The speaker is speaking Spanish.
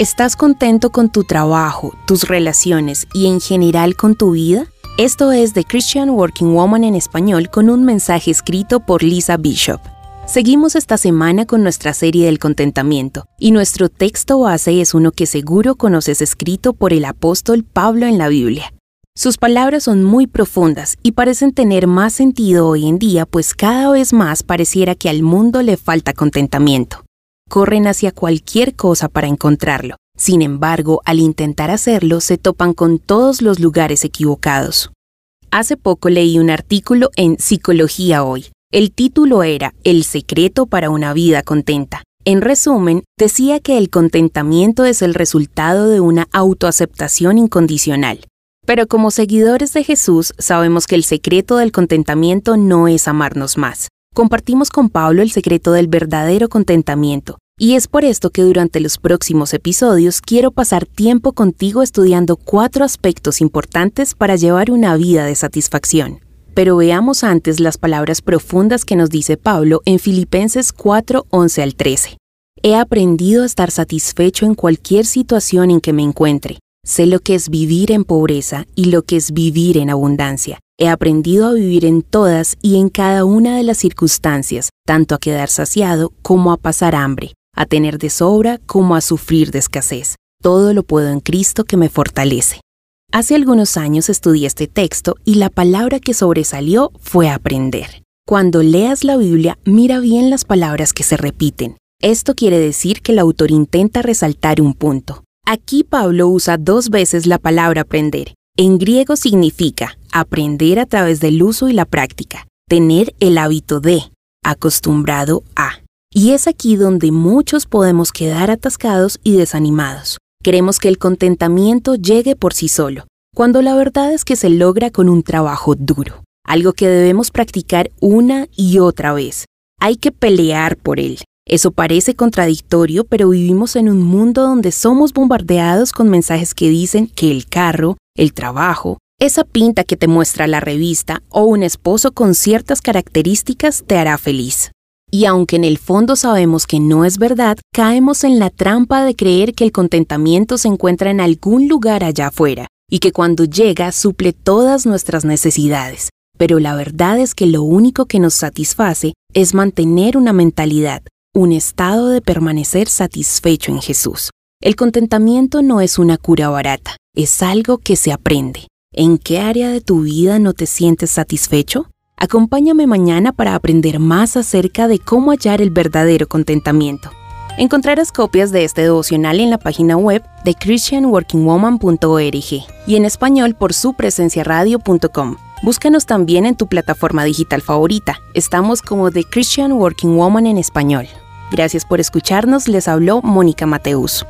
¿Estás contento con tu trabajo, tus relaciones y en general con tu vida? Esto es The Christian Working Woman en español con un mensaje escrito por Lisa Bishop. Seguimos esta semana con nuestra serie del contentamiento y nuestro texto base es uno que seguro conoces escrito por el apóstol Pablo en la Biblia. Sus palabras son muy profundas y parecen tener más sentido hoy en día pues cada vez más pareciera que al mundo le falta contentamiento. Corren hacia cualquier cosa para encontrarlo. Sin embargo, al intentar hacerlo se topan con todos los lugares equivocados. Hace poco leí un artículo en Psicología Hoy el título era El secreto para una vida contenta. En resumen, decía que el contentamiento es el resultado de una autoaceptación incondicional. Pero como seguidores de Jesús sabemos que el secreto del contentamiento no es amarnos más. Compartimos con Pablo el secreto del verdadero contentamiento, y es por esto que durante los próximos episodios quiero pasar tiempo contigo estudiando cuatro aspectos importantes para llevar una vida de satisfacción. Pero veamos antes las palabras profundas que nos dice Pablo en Filipenses 4, 11 al 13. He aprendido a estar satisfecho en cualquier situación en que me encuentre. Sé lo que es vivir en pobreza y lo que es vivir en abundancia. He aprendido a vivir en todas y en cada una de las circunstancias, tanto a quedar saciado como a pasar hambre, a tener de sobra como a sufrir de escasez. Todo lo puedo en Cristo que me fortalece. Hace algunos años estudié este texto y la palabra que sobresalió fue aprender. Cuando leas la Biblia, mira bien las palabras que se repiten. Esto quiere decir que el autor intenta resaltar un punto. Aquí Pablo usa dos veces la palabra aprender. En griego significa aprender a través del uso y la práctica, tener el hábito de, acostumbrado a. Y es aquí donde muchos podemos quedar atascados y desanimados. Queremos que el contentamiento llegue por sí solo, cuando la verdad es que se logra con un trabajo duro, algo que debemos practicar una y otra vez. Hay que pelear por él. Eso parece contradictorio, pero vivimos en un mundo donde somos bombardeados con mensajes que dicen que el carro, el trabajo, esa pinta que te muestra la revista o un esposo con ciertas características te hará feliz. Y aunque en el fondo sabemos que no es verdad, caemos en la trampa de creer que el contentamiento se encuentra en algún lugar allá afuera y que cuando llega suple todas nuestras necesidades. Pero la verdad es que lo único que nos satisface es mantener una mentalidad, un estado de permanecer satisfecho en Jesús. El contentamiento no es una cura barata, es algo que se aprende. ¿En qué área de tu vida no te sientes satisfecho? Acompáñame mañana para aprender más acerca de cómo hallar el verdadero contentamiento. Encontrarás copias de este devocional en la página web de christianworkingwoman.org y en español por su radio.com. Búscanos también en tu plataforma digital favorita. Estamos como The Christian Working Woman en español. Gracias por escucharnos, les habló Mónica Mateus.